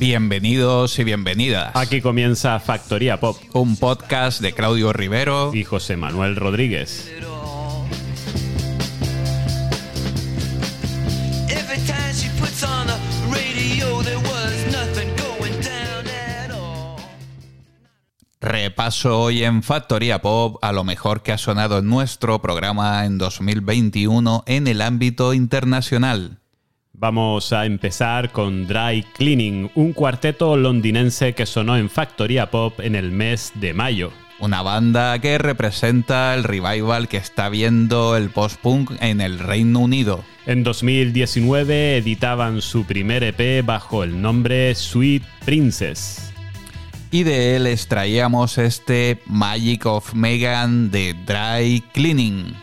Bienvenidos y bienvenidas. Aquí comienza Factoría Pop Un podcast de Claudio Rivero. y José Manuel Rodríguez. Repaso hoy en Factoría Pop a lo mejor que ha sonado en nuestro programa en 2021 en el ámbito internacional. Vamos a empezar con Dry Cleaning, un cuarteto londinense que sonó en Factoría Pop en el mes de mayo. Una banda que representa el revival que está viendo el post-punk en el Reino Unido. En 2019 editaban su primer EP bajo el nombre Sweet Princess. Y de él extraíamos este Magic of Megan de Dry Cleaning.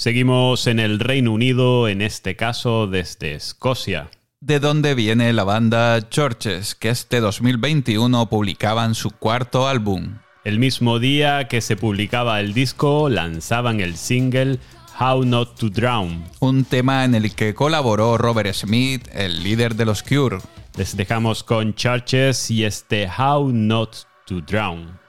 Seguimos en el Reino Unido, en este caso desde Escocia. De donde viene la banda Churches, que este 2021 publicaban su cuarto álbum. El mismo día que se publicaba el disco, lanzaban el single How Not to Drown. Un tema en el que colaboró Robert Smith, el líder de los Cure. Les dejamos con Churches y este How Not to Drown.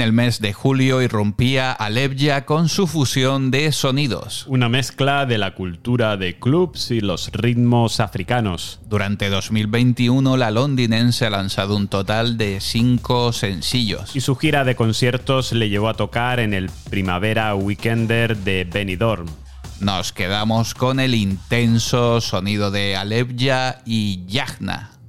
en el mes de julio irrumpía Alevia con su fusión de sonidos. Una mezcla de la cultura de clubs y los ritmos africanos. Durante 2021 la londinense ha lanzado un total de cinco sencillos. Y su gira de conciertos le llevó a tocar en el Primavera Weekender de Benidorm. Nos quedamos con el intenso sonido de Alevia y Yagna.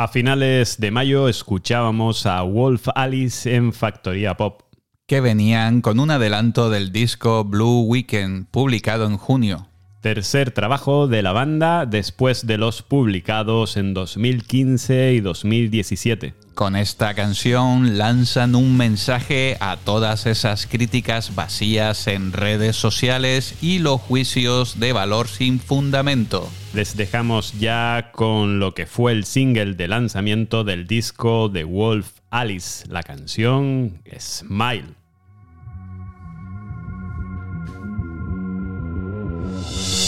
A finales de mayo escuchábamos a Wolf Alice en Factoría Pop. Que venían con un adelanto del disco Blue Weekend, publicado en junio tercer trabajo de la banda después de los publicados en 2015 y 2017. Con esta canción lanzan un mensaje a todas esas críticas vacías en redes sociales y los juicios de valor sin fundamento. Les dejamos ya con lo que fue el single de lanzamiento del disco de Wolf Alice, la canción Smile. Mm-hmm.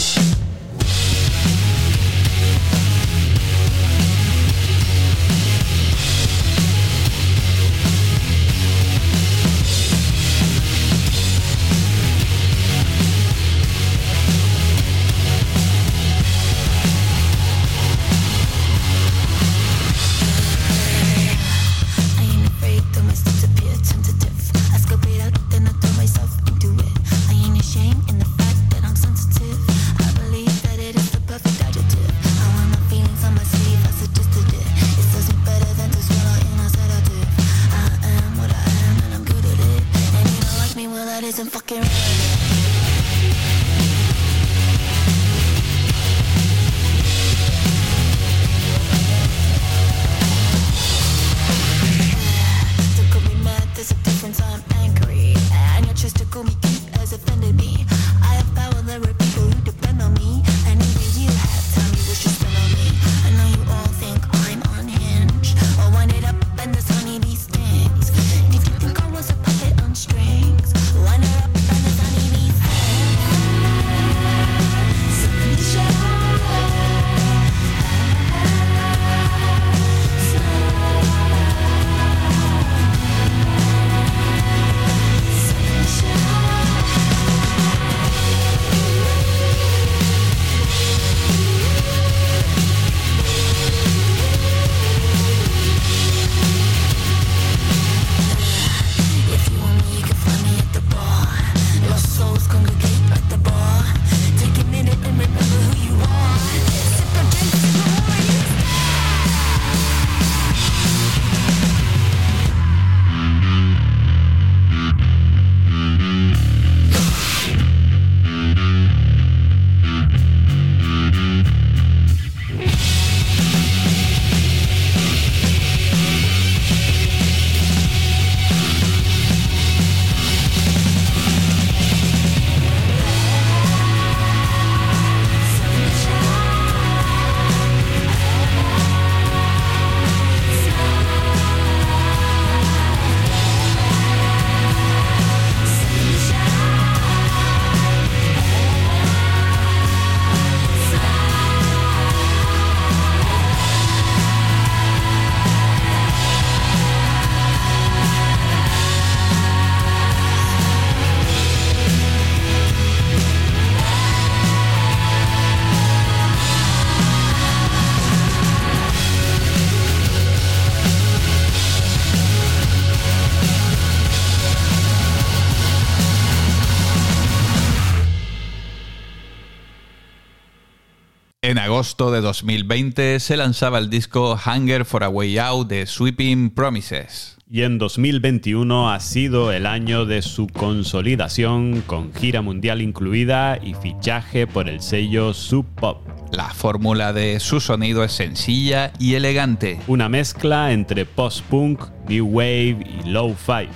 En agosto de 2020 se lanzaba el disco Hunger for a Way Out de Sweeping Promises. Y en 2021 ha sido el año de su consolidación con gira mundial incluida y fichaje por el sello Sub Pop. La fórmula de su sonido es sencilla y elegante. Una mezcla entre post-punk, new wave y low-fi.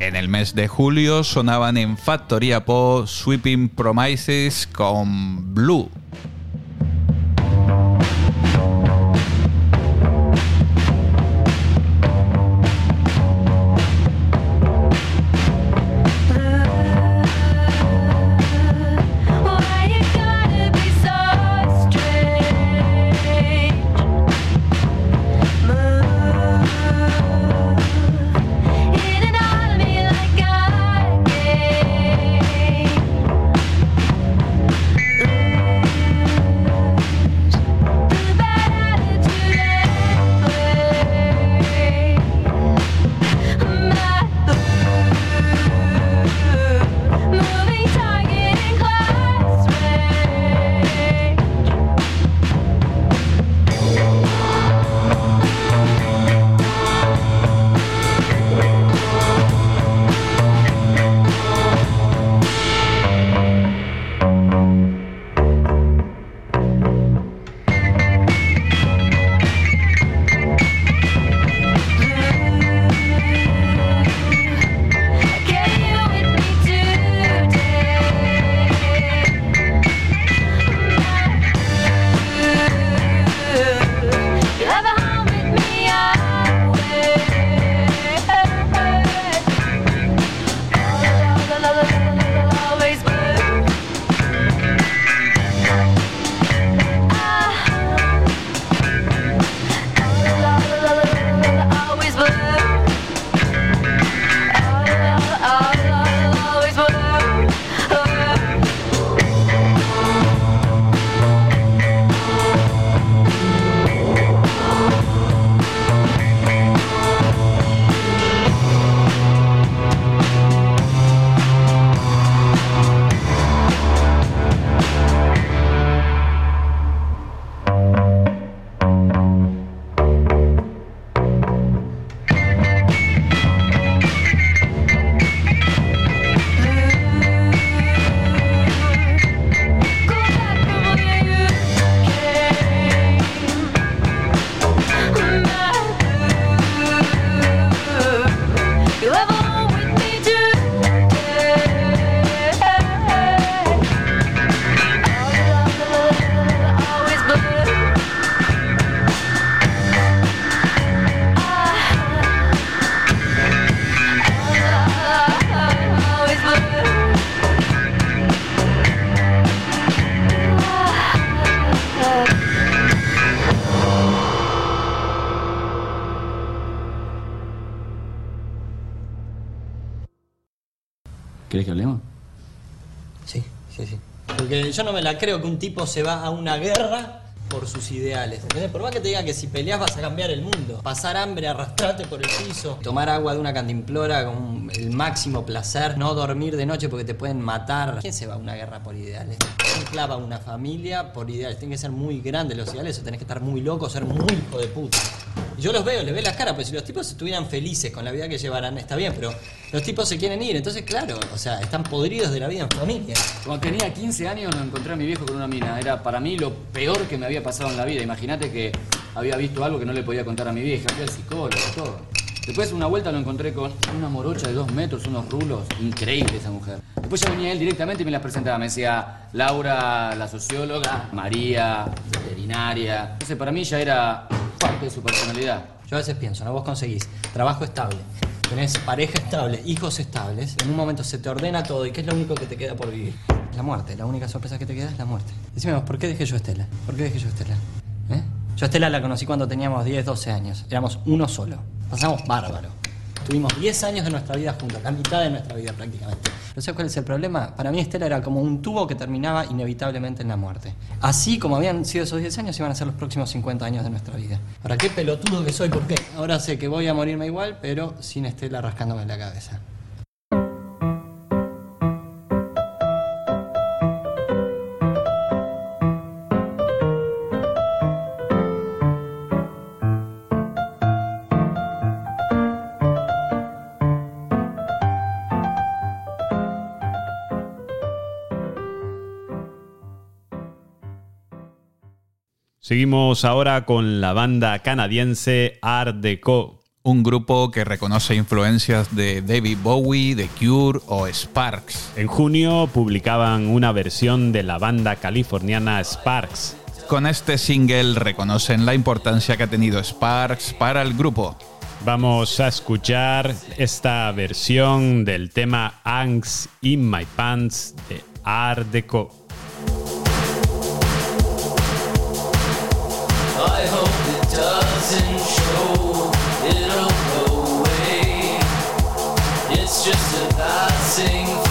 En el mes de julio sonaban en Factoría Pop Sweeping Promises con Blue. Yo no me la creo que un tipo se va a una guerra por sus ideales. ¿entendés? Por más que te diga que si peleas vas a cambiar el mundo. Pasar hambre, arrastrarte por el piso, tomar agua de una cantimplora con el máximo placer, no dormir de noche porque te pueden matar. ¿Quién se va a una guerra por ideales? ¿Quién clava una familia por ideales? Tienen que ser muy grandes los ideales o tenés que estar muy loco, ser muy hijo de puta. Yo los veo, les veo las caras, pero si los tipos estuvieran felices con la vida que llevarán, está bien, pero los tipos se quieren ir, entonces claro, o sea, están podridos de la vida en familia. Cuando tenía 15 años lo encontré a mi viejo con una mina. Era para mí lo peor que me había pasado en la vida. Imagínate que había visto algo que no le podía contar a mi vieja. Fui al psicólogo, todo. Después una vuelta lo encontré con una morocha de dos metros, unos rulos. Increíble esa mujer. Después ya venía él directamente y me las presentaba. Me decía Laura, la socióloga, María, veterinaria. Entonces para mí ya era de su personalidad. Yo a veces pienso, ¿no? Vos conseguís trabajo estable, tenés pareja estable, hijos estables, en un momento se te ordena todo y ¿qué es lo único que te queda por vivir? La muerte, la única sorpresa que te queda es la muerte. Decime vos, ¿por qué dejé yo a Estela? ¿Por qué dejé yo a Estela? ¿Eh? Yo a Estela la conocí cuando teníamos 10, 12 años, éramos uno solo, pasamos bárbaro. Tuvimos 10 años de nuestra vida juntos, la mitad de nuestra vida prácticamente. ¿No sabes cuál es el problema? Para mí Estela era como un tubo que terminaba inevitablemente en la muerte. Así como habían sido esos 10 años, iban a ser los próximos 50 años de nuestra vida. Ahora, qué pelotudo que soy, ¿por qué? Ahora sé que voy a morirme igual, pero sin Estela rascándome la cabeza. Seguimos ahora con la banda canadiense Art Deco. Un grupo que reconoce influencias de David Bowie, The Cure o Sparks. En junio publicaban una versión de la banda californiana Sparks. Con este single reconocen la importancia que ha tenido Sparks para el grupo. Vamos a escuchar esta versión del tema Angst in My Pants de Art Deco. sing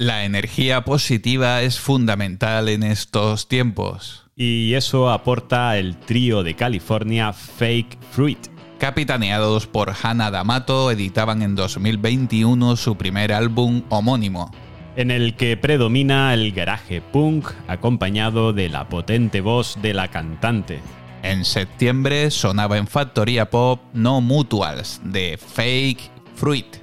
La energía positiva es fundamental en estos tiempos. Y eso aporta el trío de California Fake Fruit. Capitaneados por Hannah D'Amato, editaban en 2021 su primer álbum homónimo. en el que predomina el garaje punk acompañado de la potente voz de la cantante. En septiembre sonaba en Factoría Pop No Mutuals de Fake Fruit.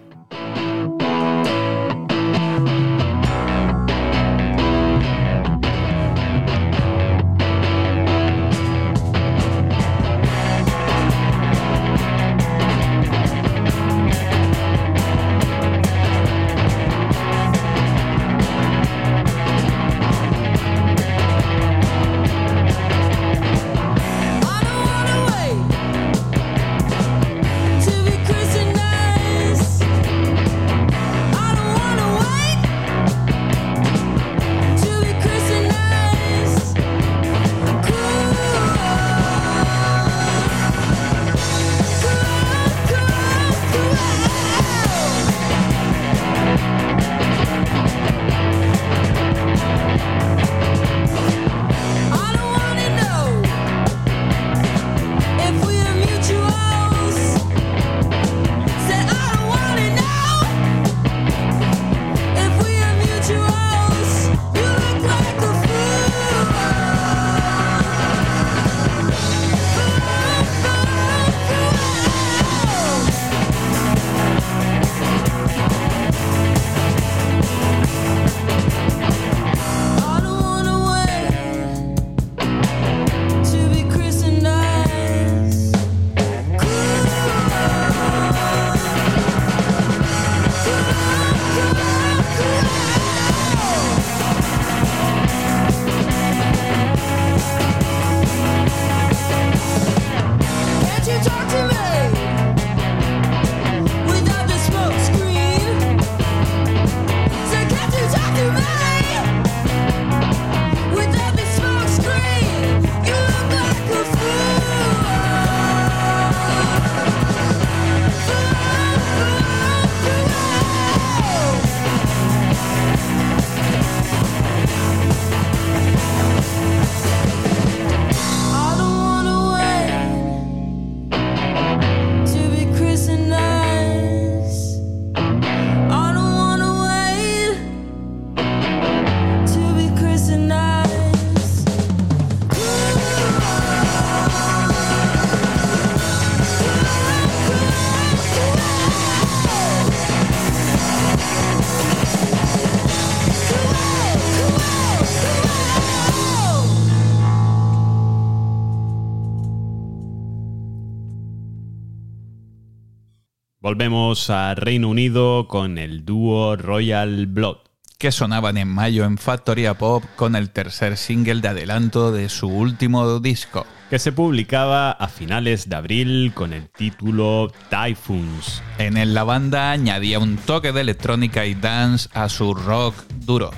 A Reino Unido con el dúo Royal Blood. que sonaban en mayo en Factoría Pop con el tercer single de adelanto de su último disco. que se publicaba a finales de abril con el título Typhoons. En él la banda añadía un toque de electrónica y dance a su rock duro.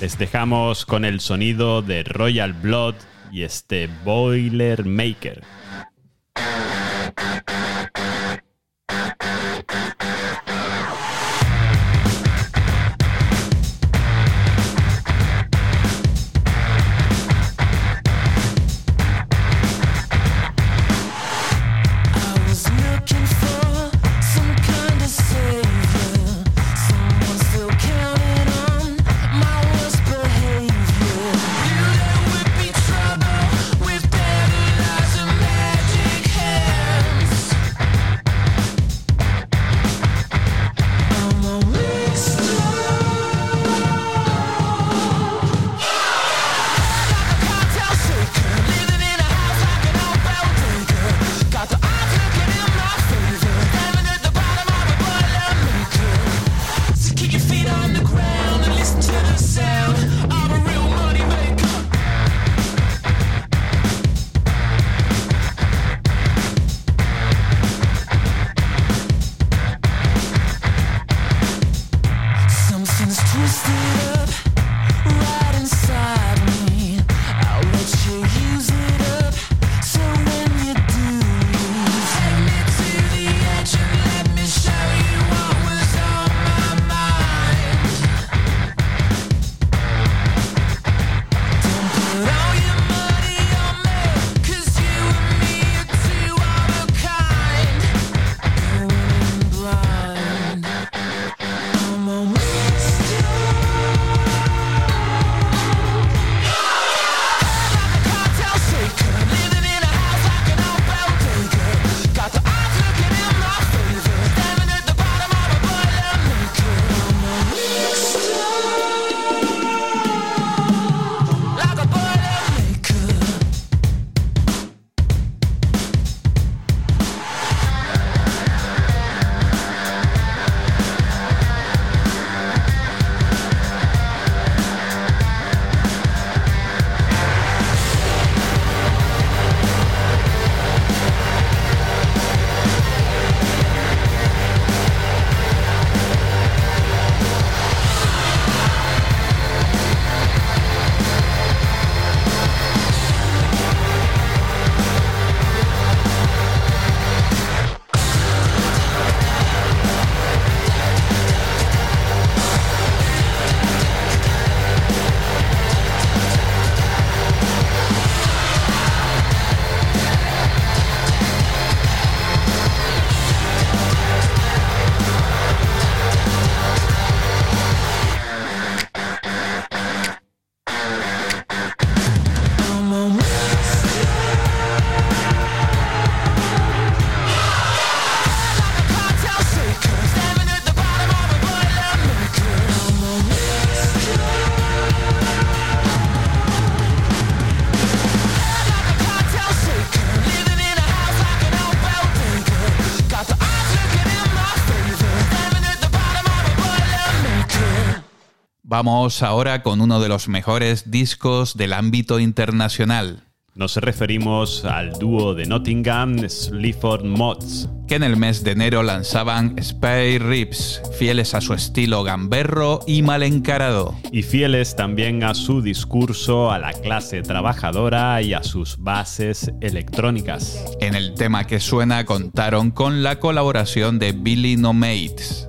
Les dejamos con el sonido de Royal Blood y este Boiler Maker. Vamos ahora con uno de los mejores discos del ámbito internacional, Nos referimos al dúo de Nottingham, Sleaford Mods. que en el mes de enero lanzaban Spare Ribs, fieles a su estilo gamberro y mal encarado. y fieles también a su discurso a la clase trabajadora y a sus bases electrónicas. En el tema que suena contaron con la colaboración de Billy No Mates,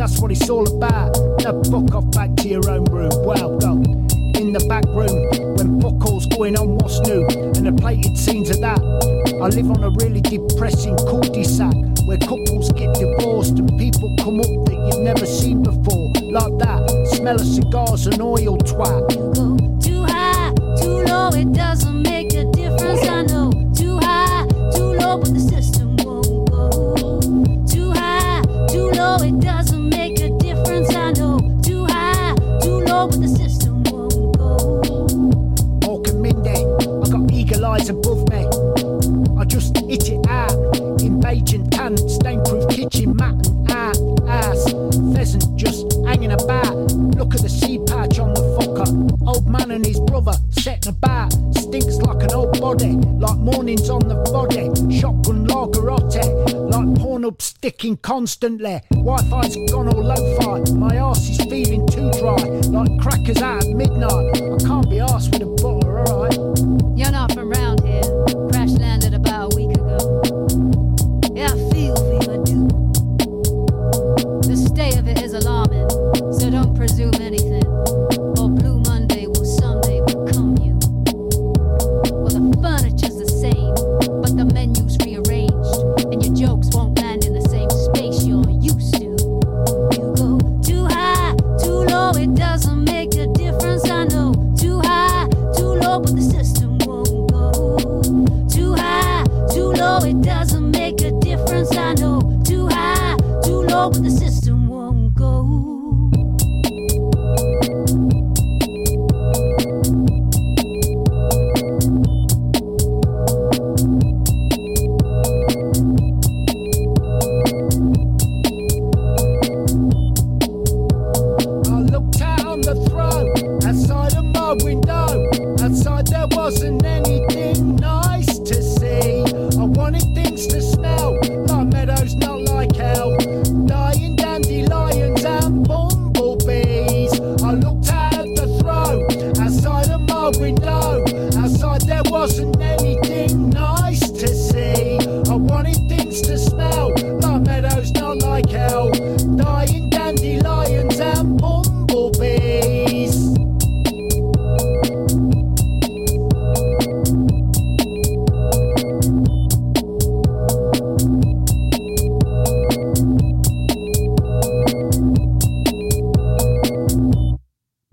that's what it's all about. Now fuck off back to your own room. Well, go in the back room when buckles going on what's new and the plated scenes of that. I live on a really depressing cul-de-sac where couples get divorced and people come up that you've never seen before. Like that, smell of cigars and oil twat. go too high, too low, it doesn't make sticking constantly. Wi-Fi's gone all lo-fi. My arse is feeling too dry, like crackers out at midnight. I can't be arsed with a butter, alright. You're not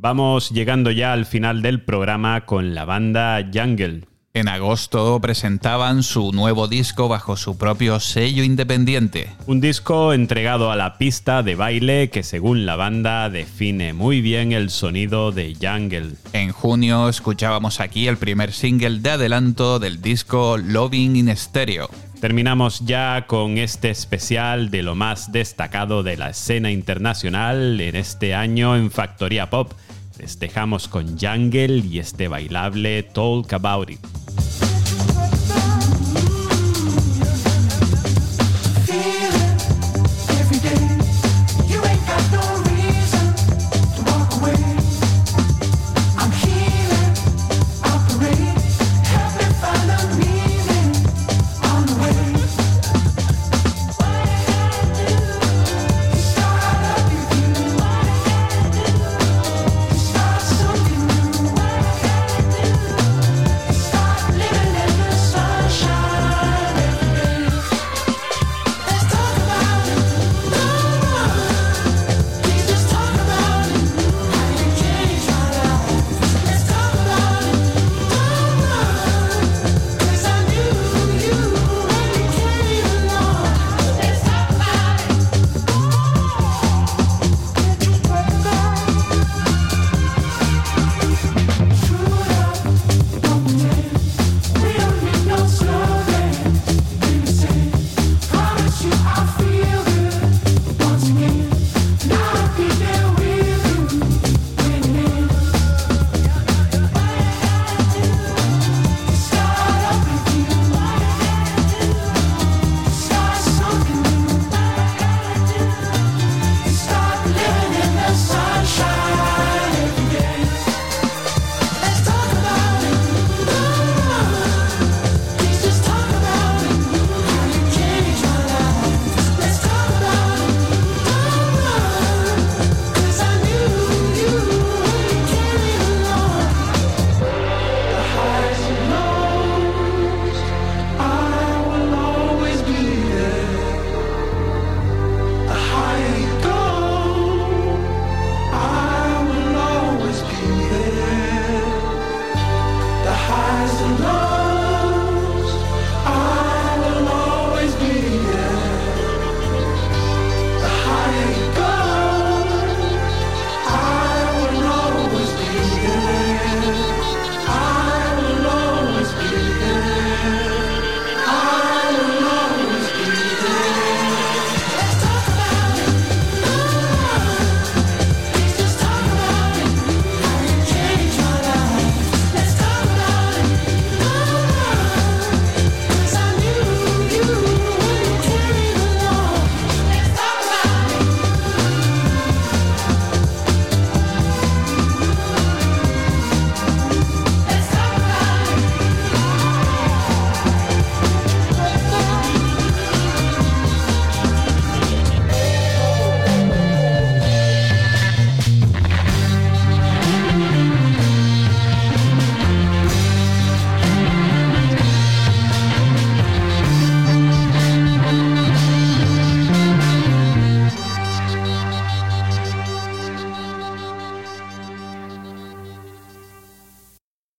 Vamos llegando ya al final del programa con la banda Jungle. En agosto presentaban su nuevo disco bajo su propio sello independiente. Un disco entregado a la pista de baile que según la banda define muy bien el sonido de Jungle. En junio escuchábamos aquí el primer single de adelanto del disco Loving in Stereo. Terminamos ya con este especial de lo más destacado de la escena internacional en este año en Factoría Pop. Les dejamos con Jungle y este bailable Talk About It.